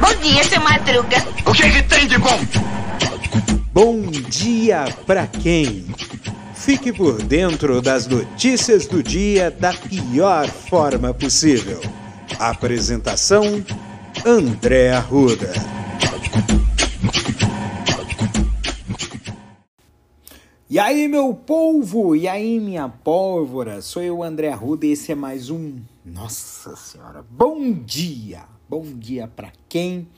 Bom dia, seu Madruga. O que, que tem de bom? Bom dia pra quem? Fique por dentro das notícias do dia da pior forma possível. Apresentação: André Arruda. E aí, meu polvo? E aí, minha pólvora? Sou eu, André Arruda, e esse é mais um. Nossa Senhora, bom dia! Bom dia pra quem?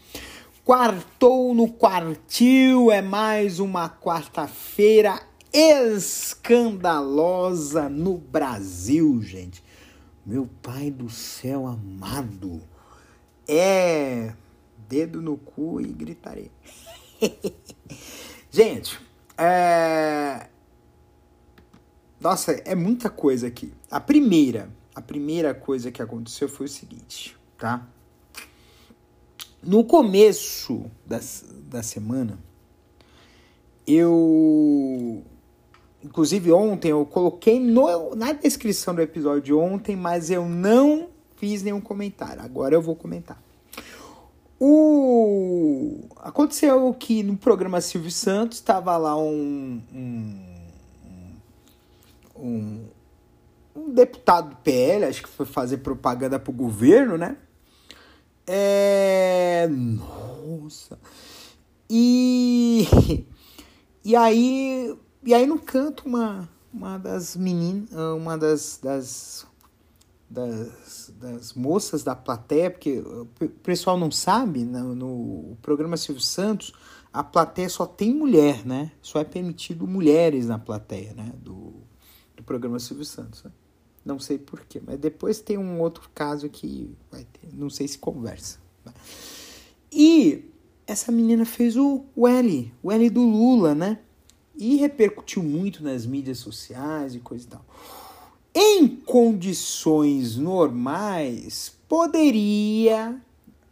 Quartou no quartil, é mais uma quarta-feira escandalosa no Brasil, gente. Meu pai do céu amado. É dedo no cu e gritaria. gente, é... Nossa, é muita coisa aqui. A primeira, a primeira coisa que aconteceu foi o seguinte, tá? No começo da, da semana, eu. Inclusive ontem eu coloquei no, na descrição do episódio de ontem, mas eu não fiz nenhum comentário. Agora eu vou comentar. O... Aconteceu que no programa Silvio Santos estava lá um, um, um, um, deputado do PL, acho que foi fazer propaganda pro governo, né? É. Nossa! E. E aí. E aí no canto uma, uma das meninas. Uma das, das das, das moças da plateia, porque o pessoal não sabe, no, no programa Silvio Santos, a plateia só tem mulher, né? Só é permitido mulheres na plateia, né? Do, do programa Silvio Santos. Né? Não sei porquê, mas depois tem um outro caso que vai ter, não sei se conversa. Né? E essa menina fez o, L, o L do Lula, né? E repercutiu muito nas mídias sociais e coisa e tal em condições normais, poderia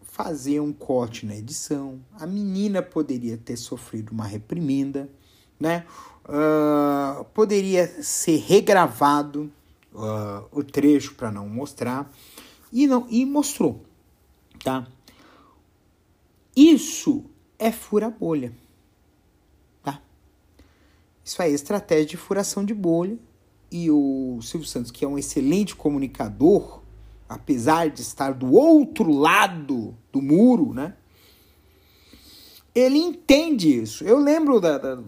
fazer um corte na edição, a menina poderia ter sofrido uma reprimenda, né? Uh, poderia ser regravado uh, o trecho para não mostrar e não e mostrou, tá? Isso é fura bolha, tá? Isso aí é estratégia de furação de bolha e o Silvio Santos, que é um excelente comunicador, apesar de estar do outro lado do muro, né? Ele entende isso. Eu lembro da, da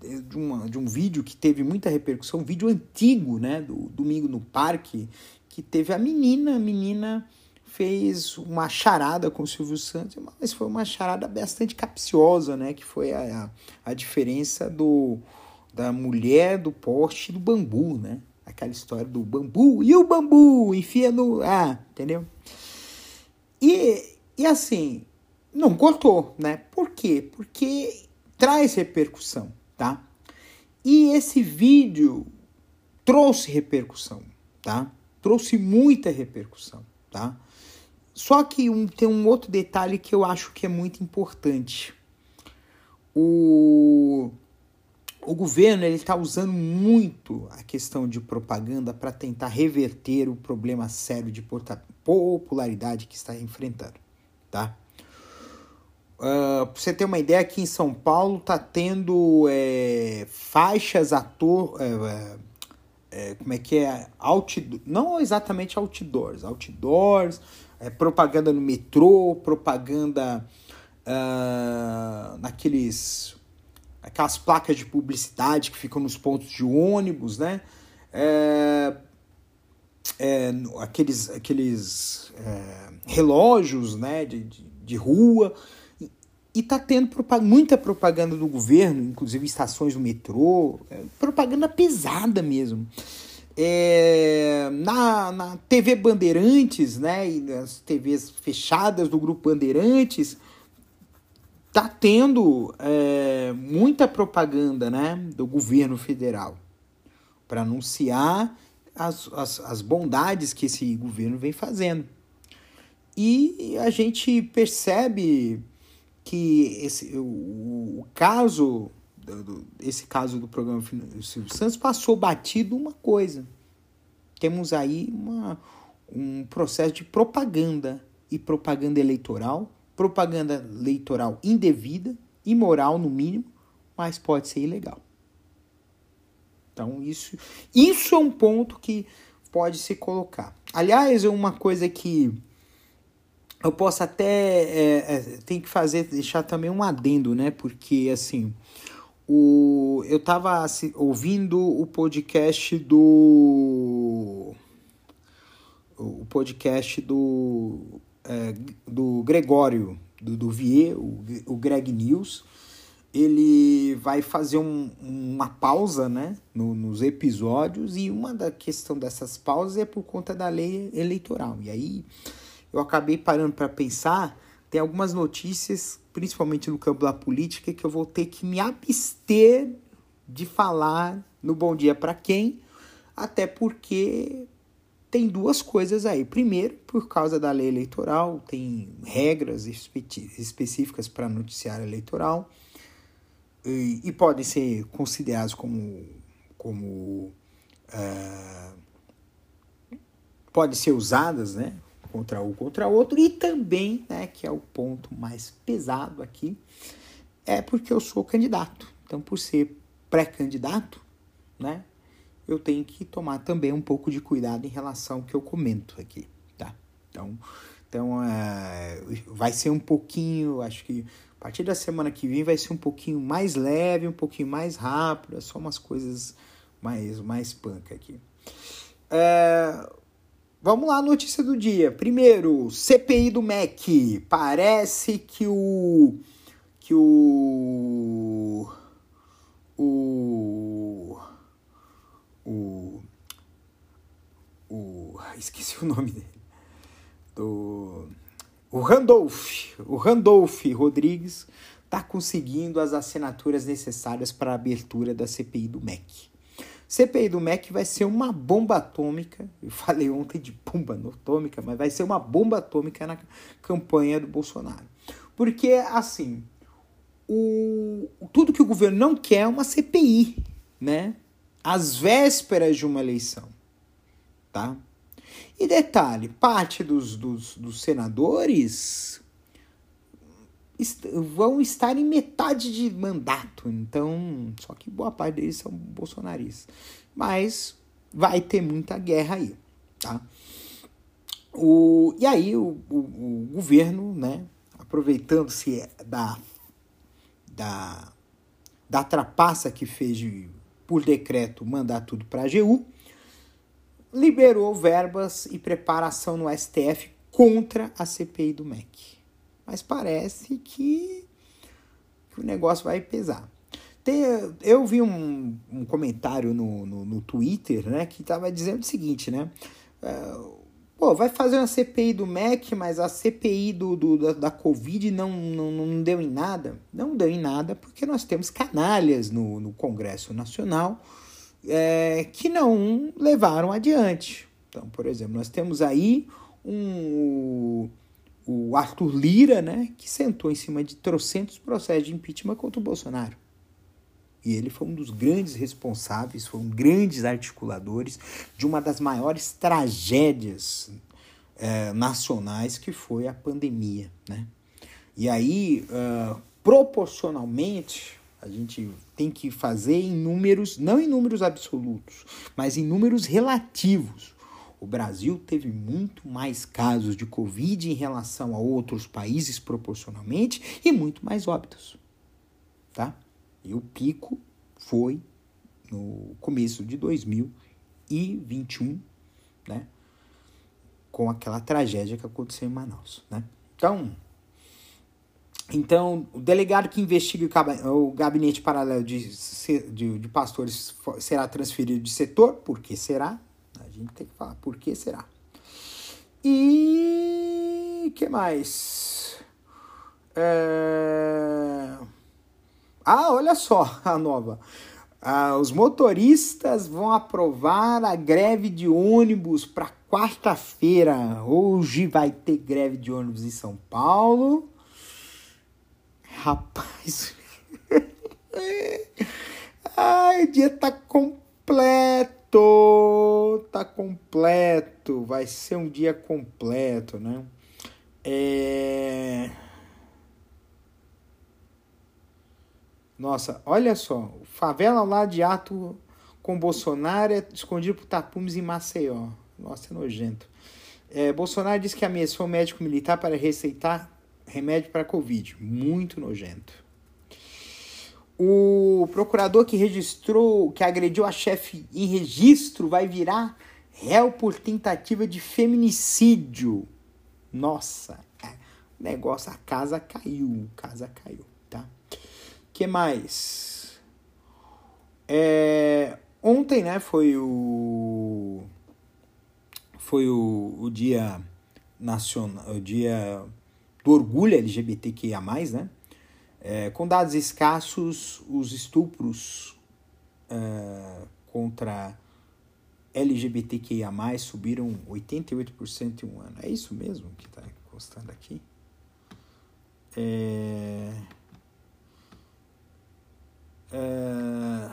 de, uma, de um vídeo que teve muita repercussão, um vídeo antigo, né? Do Domingo no Parque, que teve a menina, a menina fez uma charada com o Silvio Santos, mas foi uma charada bastante capciosa, né? Que foi a, a diferença do da mulher do poste do bambu, né? Aquela história do bambu e o bambu enfia no. Ah, entendeu? E, e assim, não cortou, né? Por quê? Porque traz repercussão, tá? E esse vídeo trouxe repercussão, tá? Trouxe muita repercussão, tá? Só que um, tem um outro detalhe que eu acho que é muito importante. O o governo ele está usando muito a questão de propaganda para tentar reverter o problema sério de popularidade que está enfrentando, tá? Uh, pra você ter uma ideia, aqui em São Paulo tá tendo é, faixas ator. É, é, como é que é? Outdoor, não exatamente outdoors, outdoors, é, propaganda no metrô, propaganda uh, naqueles aquelas placas de publicidade que ficam nos pontos de ônibus, né? É, é, aqueles aqueles é, relógios né, de, de, de rua. E, e tá tendo propag muita propaganda do governo, inclusive estações do metrô, é, propaganda pesada mesmo. É, na, na TV Bandeirantes, né, e nas TVs fechadas do Grupo Bandeirantes, tá tendo é, muita propaganda né, do governo federal para anunciar as, as, as bondades que esse governo vem fazendo. E a gente percebe que esse, o, o caso, do, esse caso do programa Silvio Santos passou batido uma coisa. Temos aí uma, um processo de propaganda e propaganda eleitoral, propaganda eleitoral indevida, imoral no mínimo, mas pode ser ilegal. Então isso, isso é um ponto que pode se colocar. Aliás, é uma coisa que eu posso até é, é, tem que fazer deixar também um adendo, né? Porque assim, o eu tava assim, ouvindo o podcast do o podcast do é, do Gregório do, do Vier, o, o Greg News, ele vai fazer um, uma pausa né, no, nos episódios e uma da questão dessas pausas é por conta da lei eleitoral. E aí eu acabei parando para pensar, tem algumas notícias, principalmente no campo da política, que eu vou ter que me abster de falar no Bom Dia para Quem, até porque tem duas coisas aí. Primeiro, por causa da lei eleitoral, tem regras específicas para noticiário eleitoral e, e, podem ser considerados como, como uh, podem ser usadas, né, contra um contra outro e também, né, que é o ponto mais pesado aqui, é porque eu sou candidato. Então, por ser pré-candidato, né, eu tenho que tomar também um pouco de cuidado em relação ao que eu comento aqui, tá? Então, então é, vai ser um pouquinho, acho que a partir da semana que vem vai ser um pouquinho mais leve, um pouquinho mais rápido, é só umas coisas mais, mais punk aqui. É, vamos lá, notícia do dia. Primeiro, CPI do MEC. Parece que o. que o. o o, o esqueci o nome dele, do o Randolph, o Randolph Rodrigues está conseguindo as assinaturas necessárias para a abertura da CPI do MEC. CPI do MEC vai ser uma bomba atômica. Eu falei ontem de bomba atômica, mas vai ser uma bomba atômica na campanha do Bolsonaro. Porque, assim, o, tudo que o governo não quer é uma CPI, né? às vésperas de uma eleição, tá? E detalhe, parte dos, dos, dos senadores vão estar em metade de mandato, então, só que boa parte deles são bolsonaristas. Mas vai ter muita guerra aí, tá? O, e aí o, o, o governo, né, aproveitando-se da, da, da trapaça que fez de por decreto, mandar tudo para a AGU, liberou verbas e preparação no STF contra a CPI do MEC. Mas parece que, que o negócio vai pesar. Tem, eu vi um, um comentário no, no, no, Twitter né, que estava dizendo o seguinte, né? Uh, Pô, vai fazer uma CPI do MEC, mas a CPI do, do da, da, Covid não, não, não deu em nada. Não deu em nada porque nós temos canalhas no, no Congresso Nacional é, que não levaram adiante. Então, por exemplo, nós temos aí um, o, Arthur Lira, né, que sentou em cima de trocentos processos de impeachment contra o Bolsonaro. E ele foi um dos grandes responsáveis, foi um grandes articuladores de uma das maiores tragédias é, nacionais que foi a pandemia, né? E aí, uh, proporcionalmente, a gente tem que fazer em números, não em números absolutos, mas em números relativos. O Brasil teve muito mais casos de Covid em relação a outros países proporcionalmente e muito mais óbitos, tá? E o pico foi no começo de 2021, né? Com aquela tragédia que aconteceu em Manaus, né? Então, então o delegado que investiga o gabinete paralelo de, de, de pastores será transferido de setor, por que será? Gente tem que falar por que será. E que mais? É... Ah, olha só a nova. Ah, os motoristas vão aprovar a greve de ônibus para quarta-feira. Hoje vai ter greve de ônibus em São Paulo. Rapaz. Ai, o dia tá completo completo. Vai ser um dia completo, né? É... Nossa, olha só. Favela lá de ato com Bolsonaro é escondido por tapumes em Maceió. Nossa, é nojento. É, Bolsonaro disse que ameaçou o médico militar para receitar remédio para Covid. Muito nojento. O procurador que registrou, que agrediu a chefe em registro, vai virar réu por tentativa de feminicídio. Nossa, é, negócio, a casa caiu, casa caiu, tá? que mais? É, ontem, né, foi o foi o, o dia nacional, o dia do orgulho LGBTQIA+, né? É, com dados escassos, os estupros é, contra LGBTQIA+, subiram 88% em um ano. É isso mesmo que está constando aqui? É... É...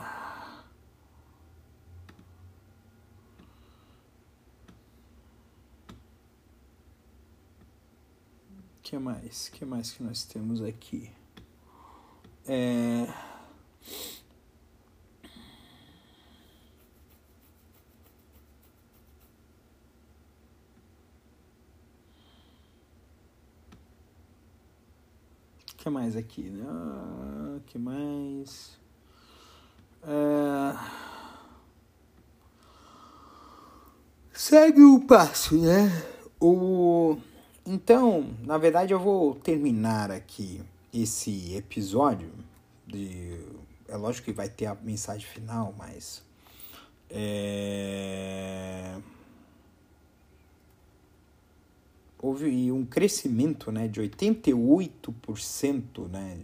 que mais? que mais que nós temos aqui? É... que mais aqui? Né? Ah, que mais? É... Segue o passo, né? O... Então, na verdade, eu vou terminar aqui esse episódio. De... É lógico que vai ter a mensagem final, mas. É... Houve um crescimento né, de 88% né,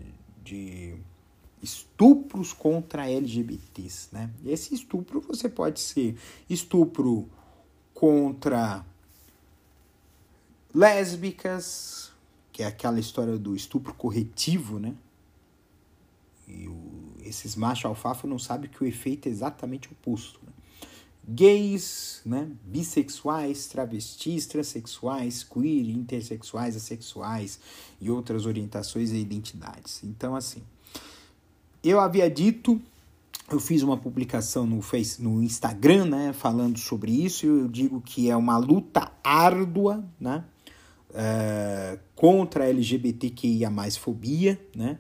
de estupros contra LGBTs. Né? Esse estupro você pode ser estupro contra lésbicas, que é aquela história do estupro corretivo, né? E o, esses machos alfafa não sabem que o efeito é exatamente oposto. Né? Gays, né? bissexuais, travestis, transexuais, queer, intersexuais, assexuais e outras orientações e identidades. Então, assim, eu havia dito, eu fiz uma publicação no, face, no Instagram, né, falando sobre isso, eu digo que é uma luta árdua, né, é, contra a LGBTQIA+, fobia, né,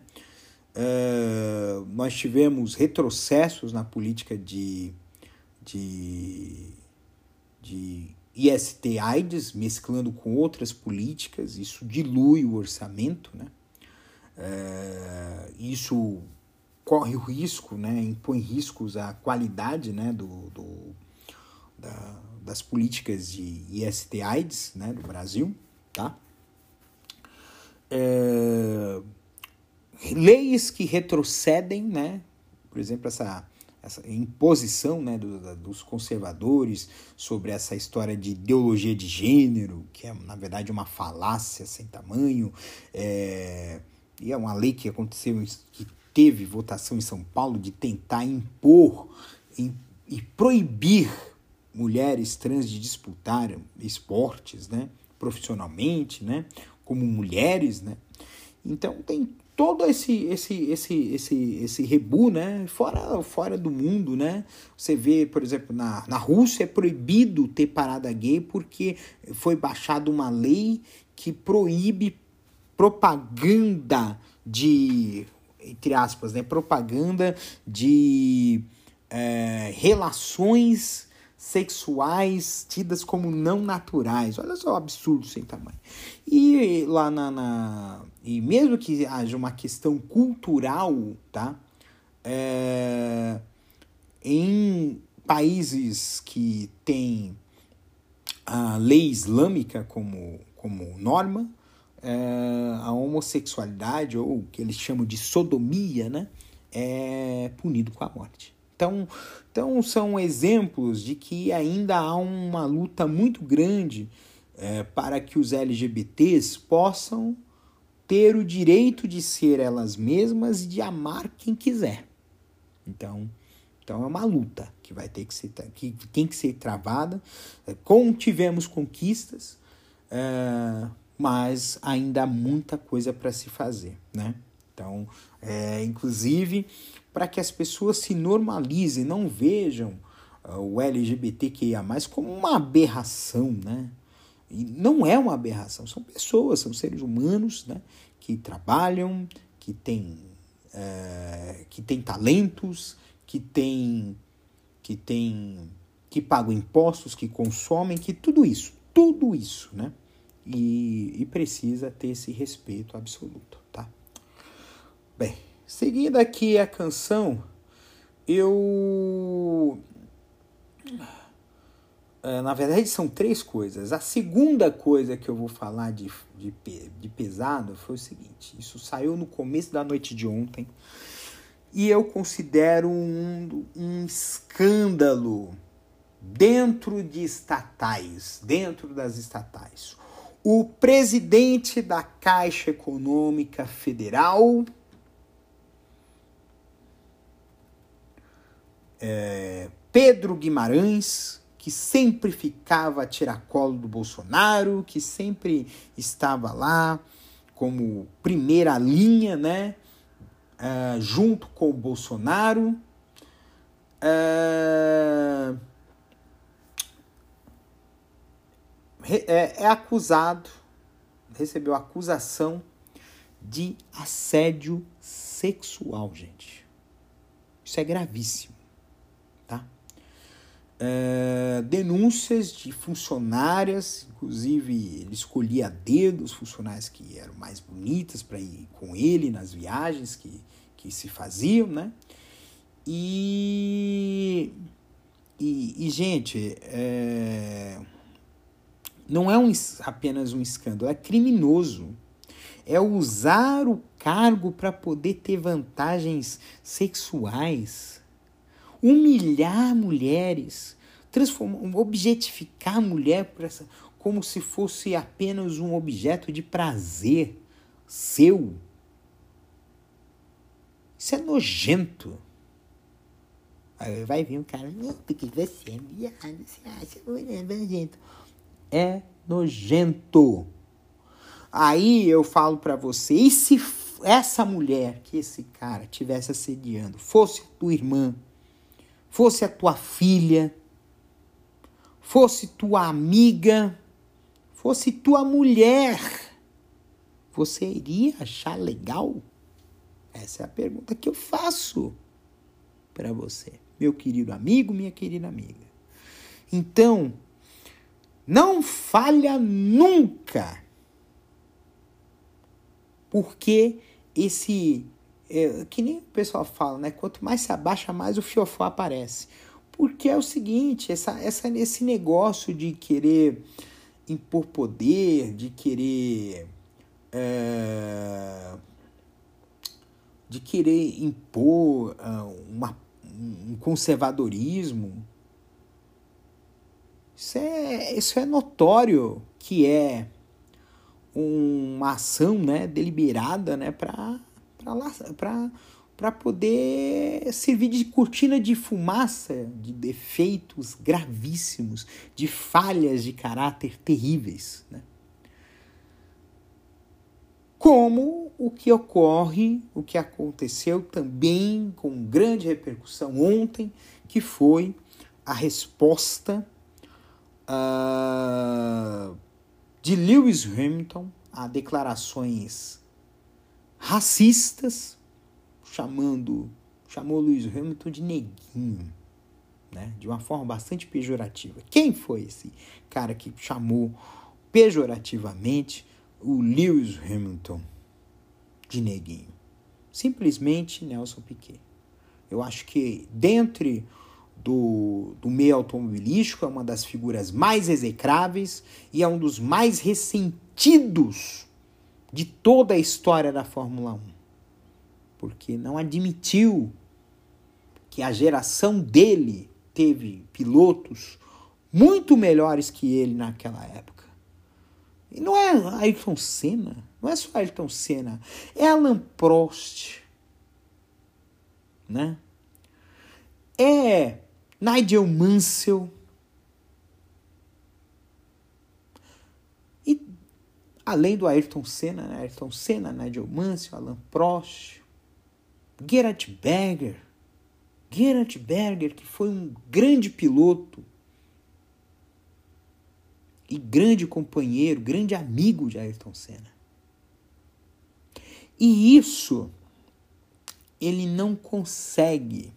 é, nós tivemos retrocessos na política de, de, de IST AIDS, mesclando com outras políticas, isso dilui o orçamento, né? É, isso corre o risco, né, impõe riscos à qualidade né, do, do da, das políticas de IST AIDS né, do Brasil. Tá? É, leis que retrocedem, né, por exemplo, essa, essa imposição né, do, dos conservadores sobre essa história de ideologia de gênero, que é, na verdade, uma falácia sem tamanho, é, e é uma lei que aconteceu, que teve votação em São Paulo de tentar impor em, e proibir mulheres trans de disputar esportes, né, profissionalmente, né, como mulheres, né. Então tem todo esse esse esse esse esse rebu, né, fora fora do mundo, né. Você vê, por exemplo, na, na Rússia é proibido ter parada gay porque foi baixada uma lei que proíbe propaganda de entre aspas, né, propaganda de é, relações sexuais tidas como não naturais. Olha só o absurdo sem tamanho. E lá na, na, e mesmo que haja uma questão cultural, tá? É, em países que têm a lei islâmica como, como norma, é, a homossexualidade, ou o que eles chamam de sodomia, né, é punido com a morte. Então, então são exemplos de que ainda há uma luta muito grande é, para que os LGBTs possam ter o direito de ser elas mesmas e de amar quem quiser. Então, Então é uma luta que vai ter que ser que tem que ser travada. É, com tivemos conquistas, é, mas ainda há muita coisa para se fazer, né? Então, é, inclusive, para que as pessoas se normalizem, não vejam uh, o LGBTQIA+, como uma aberração, né? E não é uma aberração, são pessoas, são seres humanos, né? Que trabalham, que têm, é, que têm talentos, que têm, que têm, que pagam impostos, que consomem, que tudo isso, tudo isso, né? E, e precisa ter esse respeito absoluto, tá? Bem, seguindo aqui a canção, eu. É, na verdade, são três coisas. A segunda coisa que eu vou falar de, de, de pesado foi o seguinte: isso saiu no começo da noite de ontem e eu considero um, um escândalo dentro de estatais, dentro das estatais. O presidente da Caixa Econômica Federal é, Pedro Guimarães, que sempre ficava a tiracolo do Bolsonaro, que sempre estava lá como primeira linha, né? Uh, junto com o Bolsonaro. Uh, é, é acusado, recebeu acusação de assédio sexual, gente. Isso é gravíssimo é, denúncias de funcionárias, inclusive ele escolhia a dedo os funcionários que eram mais bonitas para ir com ele nas viagens que, que se faziam, né? E, e, e gente, é, não é um, apenas um escândalo, é criminoso. É usar o cargo para poder ter vantagens sexuais humilhar mulheres, transformar, objetificar a mulher essa, como se fosse apenas um objeto de prazer seu. Isso é nojento. Aí vai vir um cara, não, porque você é viado, você acha é nojento. É nojento. Aí eu falo para você, e se essa mulher que esse cara tivesse assediando fosse tua irmã, fosse a tua filha, fosse tua amiga, fosse tua mulher, você iria achar legal? Essa é a pergunta que eu faço para você, meu querido amigo, minha querida amiga. Então, não falha nunca, porque esse é, que nem o pessoal fala, né? Quanto mais se abaixa, mais o fiofó aparece. Porque é o seguinte, essa, essa, esse negócio de querer impor poder, de querer. É, de querer impor uh, uma, um conservadorismo. Isso é, isso é notório que é uma ação né, deliberada né, para para poder servir de cortina de fumaça de defeitos gravíssimos, de falhas de caráter terríveis. Né? Como o que ocorre, o que aconteceu também com grande repercussão ontem, que foi a resposta uh, de Lewis Hamilton a declarações racistas, chamando chamou Lewis Hamilton de neguinho, né? De uma forma bastante pejorativa. Quem foi esse cara que chamou pejorativamente o Lewis Hamilton de neguinho? Simplesmente Nelson Piquet. Eu acho que dentre do, do meio automobilístico é uma das figuras mais execráveis e é um dos mais ressentidos de toda a história da Fórmula 1. Porque não admitiu que a geração dele teve pilotos muito melhores que ele naquela época. E não é Ayrton Senna, não é só Ayrton Senna, é Alan Prost, né? É Nigel Mansell. E além do Ayrton Senna, né? Ayrton Senna, Nigel Mansell, Alan Prost, Gerhard Berger. Gerhard Berger, que foi um grande piloto e grande companheiro, grande amigo de Ayrton Senna. E isso ele não consegue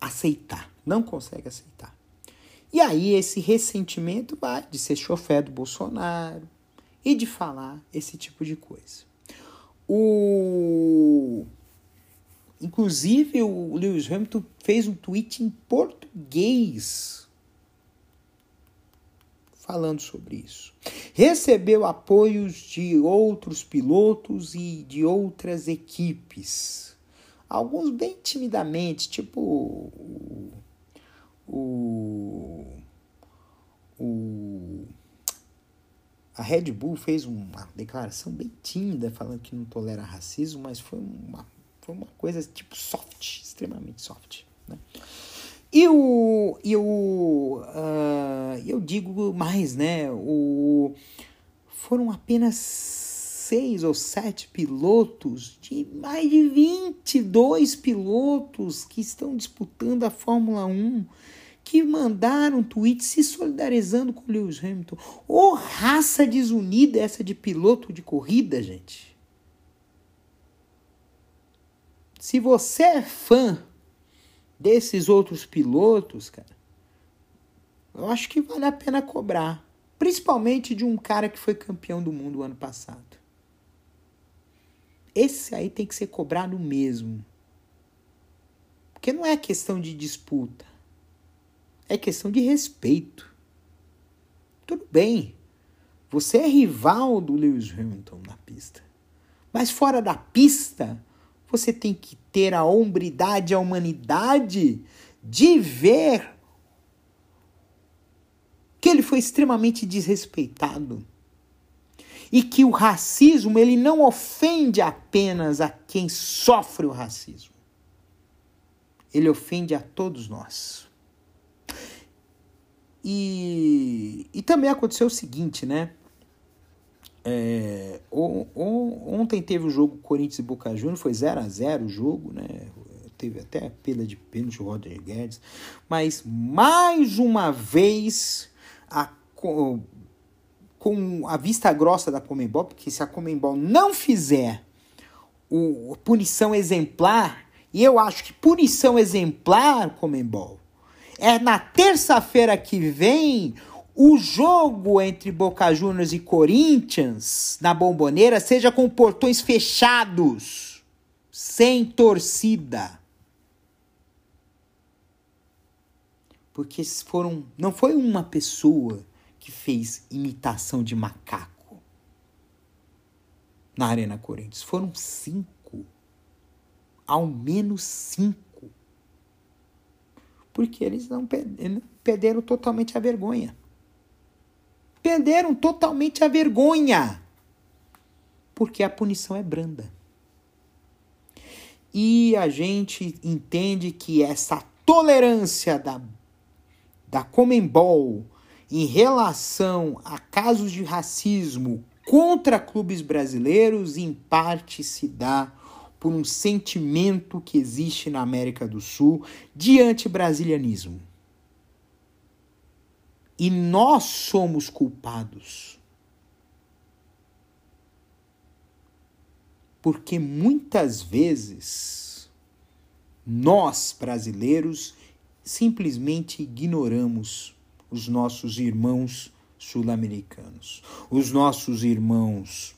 aceitar, não consegue aceitar. E aí esse ressentimento vai de ser chofé do Bolsonaro e de falar esse tipo de coisa. O inclusive o Lewis Hamilton fez um tweet em português falando sobre isso. Recebeu apoios de outros pilotos e de outras equipes. Alguns bem timidamente, tipo o, o, o a Red Bull fez uma declaração bem tímida falando que não tolera racismo, mas foi uma, foi uma coisa tipo soft, extremamente soft. Né? E o, e o uh, eu digo mais, né? O, foram apenas seis ou sete pilotos de mais de 22 pilotos que estão disputando a Fórmula 1 que mandaram tweets se solidarizando com o Lewis Hamilton. Ô oh, raça desunida essa de piloto de corrida, gente. Se você é fã desses outros pilotos, cara, eu acho que vale a pena cobrar. Principalmente de um cara que foi campeão do mundo ano passado. Esse aí tem que ser cobrado mesmo. Porque não é questão de disputa. É questão de respeito. Tudo bem. Você é rival do Lewis Hamilton na pista. Mas fora da pista, você tem que ter a hombridade, a humanidade de ver que ele foi extremamente desrespeitado e que o racismo ele não ofende apenas a quem sofre o racismo. Ele ofende a todos nós. E, e também aconteceu o seguinte, né? É, ontem teve o jogo Corinthians e Boca Juniors, foi 0 a 0 o jogo, né? Teve até a pela de pênalti o Roger Guedes, mas mais uma vez a, com, com a vista grossa da Comembol, porque se a Comembol não fizer o punição exemplar, e eu acho que punição exemplar, Comembol, é na terça-feira que vem o jogo entre Boca Juniors e Corinthians na Bomboneira seja com portões fechados, sem torcida. Porque foram, não foi uma pessoa que fez imitação de macaco na Arena Corinthians, foram cinco. Ao menos cinco. Porque eles não perderam totalmente a vergonha perderam totalmente a vergonha, porque a punição é branda. E a gente entende que essa tolerância da, da Comembol em relação a casos de racismo contra clubes brasileiros, em parte se dá por um sentimento que existe na América do Sul de anti-brasilianismo. E nós somos culpados. Porque muitas vezes nós, brasileiros, simplesmente ignoramos os nossos irmãos sul-americanos, os nossos irmãos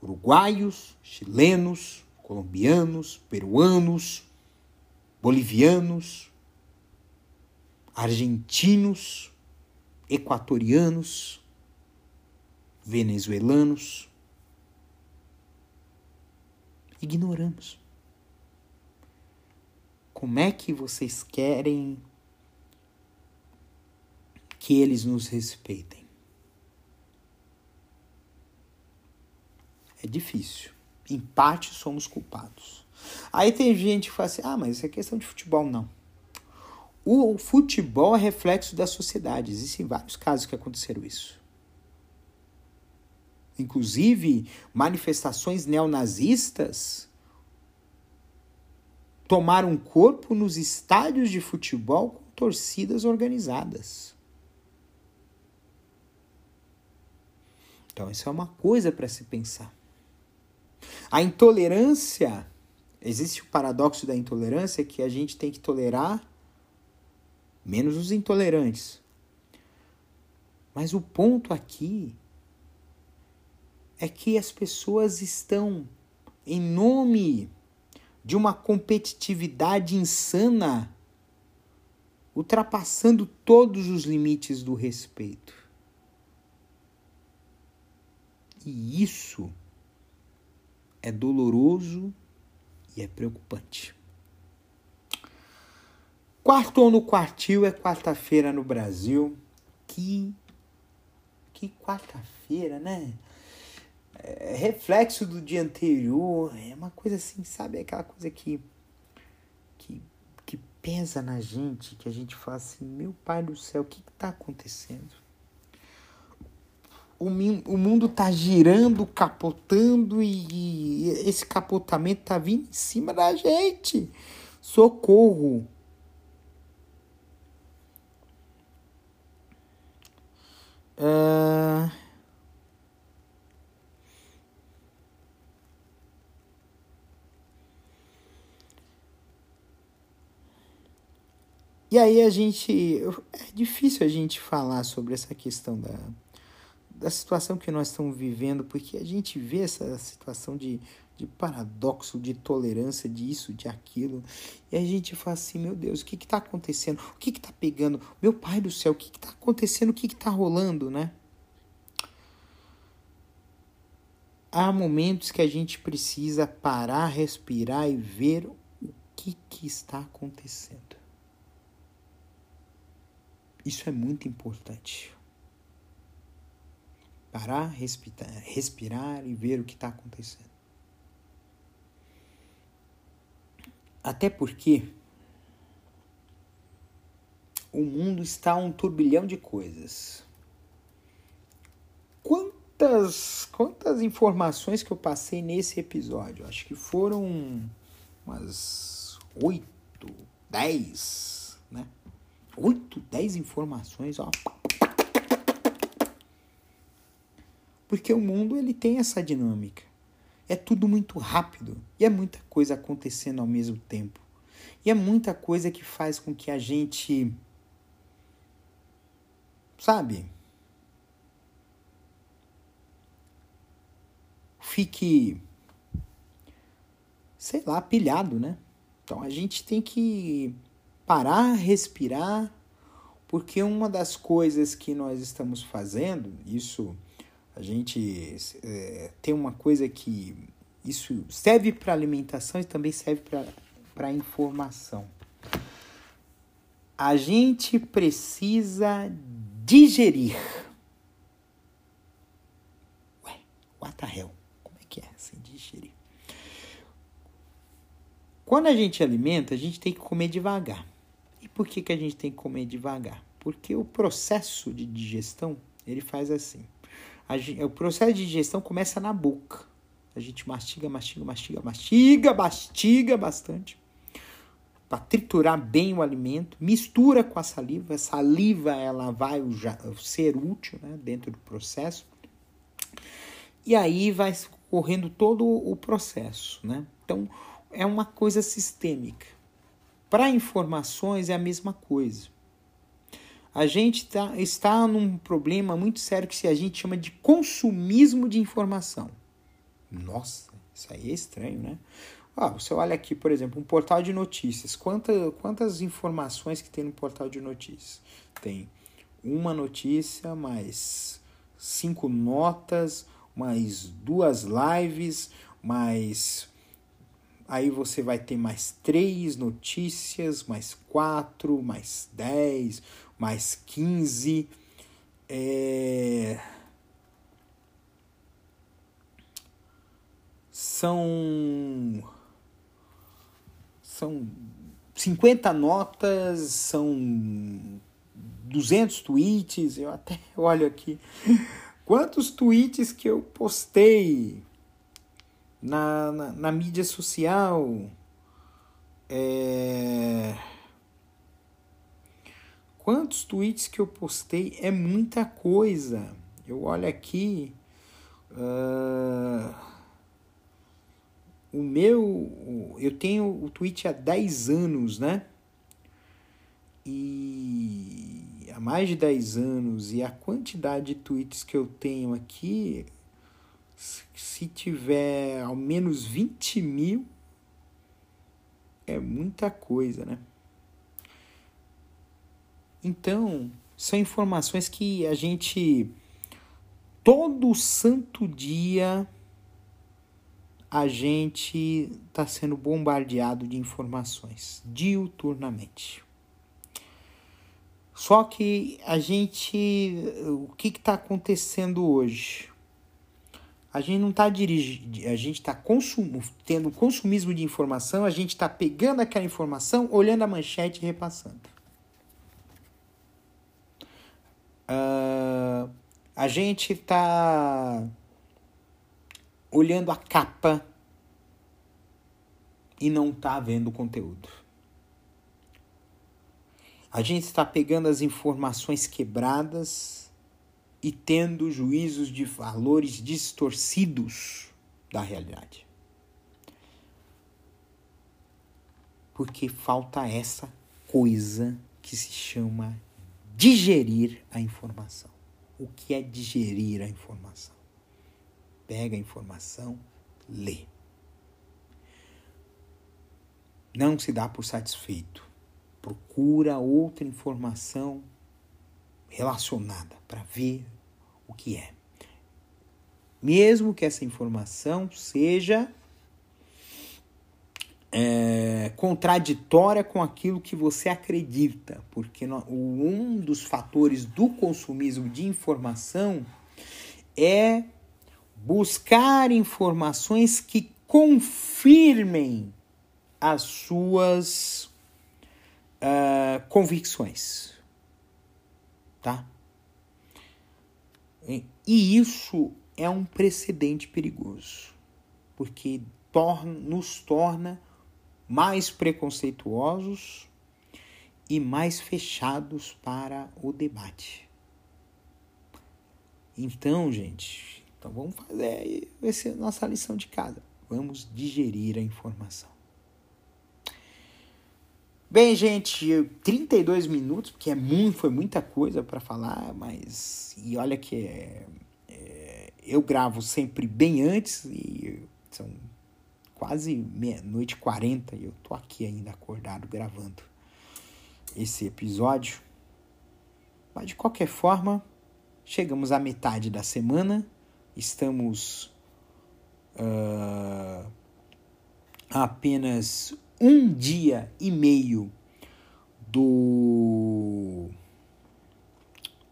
uruguaios, chilenos, colombianos, peruanos, bolivianos, argentinos, equatorianos, venezuelanos. Ignoramos. Como é que vocês querem que eles nos respeitem? É difícil. Em parte somos culpados. Aí tem gente que fala assim: ah, mas isso é questão de futebol. Não. O futebol é reflexo da sociedade. Existem vários casos que aconteceram isso. Inclusive, manifestações neonazistas tomaram corpo nos estádios de futebol com torcidas organizadas. Então, isso é uma coisa para se pensar. A intolerância, existe o paradoxo da intolerância que a gente tem que tolerar menos os intolerantes. Mas o ponto aqui é que as pessoas estão, em nome de uma competitividade insana, ultrapassando todos os limites do respeito. E isso é doloroso e é preocupante. Quarto ou no quartil é quarta-feira no Brasil. Que que quarta-feira, né? É reflexo do dia anterior, é uma coisa assim, sabe? Aquela coisa que que, que pesa na gente, que a gente fala assim, meu pai do céu, o que está acontecendo? O, o mundo tá girando, capotando e, e esse capotamento tá vindo em cima da gente. Socorro! Uh... E aí a gente. É difícil a gente falar sobre essa questão da, da situação que nós estamos vivendo, porque a gente vê essa situação de, de paradoxo, de tolerância, disso, de aquilo, e a gente fala assim, meu Deus, o que está acontecendo? O que está pegando? Meu pai do céu, o que está acontecendo? O que está rolando, né? Há momentos que a gente precisa parar, respirar e ver o que, que está acontecendo. Isso é muito importante parar, respirar, respirar e ver o que está acontecendo. Até porque o mundo está um turbilhão de coisas. Quantas, quantas informações que eu passei nesse episódio? Acho que foram umas oito, dez, né? Oito, dez informações, ó. Porque o mundo ele tem essa dinâmica. É tudo muito rápido e é muita coisa acontecendo ao mesmo tempo. E é muita coisa que faz com que a gente sabe? Fique sei lá, pilhado, né? Então a gente tem que parar, respirar, porque uma das coisas que nós estamos fazendo, isso a gente é, tem uma coisa que isso serve para alimentação e também serve para informação. A gente precisa digerir. Ué, what the hell? Como é que é assim, digerir? Quando a gente alimenta, a gente tem que comer devagar. E por que, que a gente tem que comer devagar? Porque o processo de digestão, ele faz assim o processo de digestão começa na boca. A gente mastiga, mastiga, mastiga, mastiga, mastiga bastante para triturar bem o alimento, mistura com a saliva. A saliva ela vai ser útil né, dentro do processo. E aí vai correndo todo o processo. Né? Então é uma coisa sistêmica. Para informações é a mesma coisa a gente tá, está num problema muito sério que se a gente chama de consumismo de informação. Nossa, isso aí é estranho, né? Ah, você olha aqui, por exemplo, um portal de notícias. Quanta, quantas informações que tem no portal de notícias? Tem uma notícia, mais cinco notas, mais duas lives, mais aí você vai ter mais três notícias, mais quatro, mais dez, mais 15. É... São são 50 notas, são 200 tweets, eu até olho aqui. Quantos tweets que eu postei na, na, na mídia social. É... Quantos tweets que eu postei? É muita coisa. Eu olho aqui. Uh, o meu. Eu tenho o tweet há 10 anos, né? E há mais de 10 anos. E a quantidade de tweets que eu tenho aqui. Se tiver ao menos 20 mil, é muita coisa, né? Então, são informações que a gente todo santo dia a gente está sendo bombardeado de informações diuturnamente. Só que a gente, o que está acontecendo hoje? A gente não está dirigindo, a gente está consum, tendo consumismo de informação, a gente está pegando aquela informação, olhando a manchete e repassando. Uh, a gente está olhando a capa e não está vendo o conteúdo. A gente está pegando as informações quebradas e tendo juízos de valores distorcidos da realidade. Porque falta essa coisa que se chama digerir a informação. O que é digerir a informação? Pega a informação, lê. Não se dá por satisfeito. Procura outra informação relacionada para ver o que é. Mesmo que essa informação seja é, contraditória com aquilo que você acredita, porque um dos fatores do consumismo de informação é buscar informações que confirmem as suas uh, convicções, tá? E isso é um precedente perigoso, porque torna, nos torna mais preconceituosos e mais fechados para o debate. Então, gente, então vamos fazer essa nossa lição de casa. Vamos digerir a informação. Bem, gente, 32 minutos, porque é muito, foi muita coisa para falar, mas e olha que é, é, eu gravo sempre bem antes e são quase meia-noite 40 e eu tô aqui ainda acordado gravando esse episódio. Mas de qualquer forma, chegamos à metade da semana, estamos uh, apenas um dia e meio do,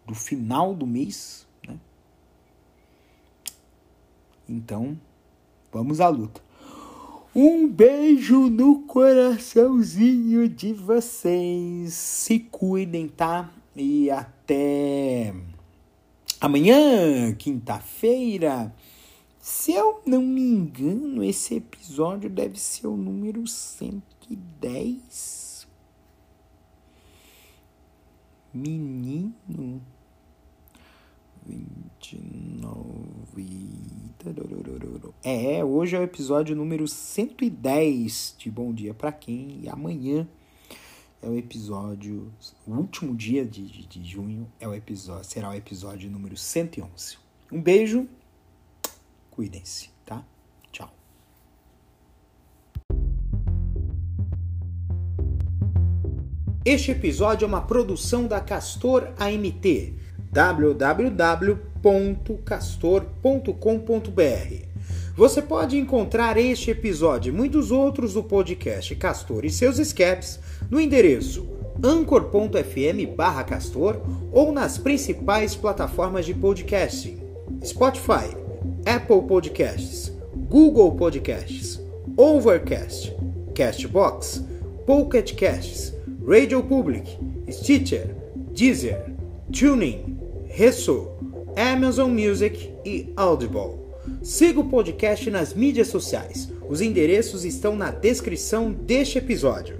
do final do mês, né? Então, vamos à luta. Um beijo no coraçãozinho de vocês. Se cuidem, tá? E até amanhã, quinta-feira. Se eu não me engano, esse episódio deve ser o número 110. Menino. 29. É, hoje é o episódio número 110 de Bom Dia para Quem e amanhã é o episódio, o último dia de, de, de junho é o episódio, será o episódio número 111. Um beijo, cuidem-se, tá? Tchau. Este episódio é uma produção da Castor AMT www.castor.com.br. Você pode encontrar este episódio e muitos outros do podcast Castor e seus escapes no endereço anchor.fm castor ou nas principais plataformas de podcasting Spotify, Apple Podcasts, Google Podcasts, Overcast, Castbox, Pocket Casts, Radio Public, Stitcher, Deezer, Tuning, Resso, Amazon Music e Audible. Siga o podcast nas mídias sociais. Os endereços estão na descrição deste episódio.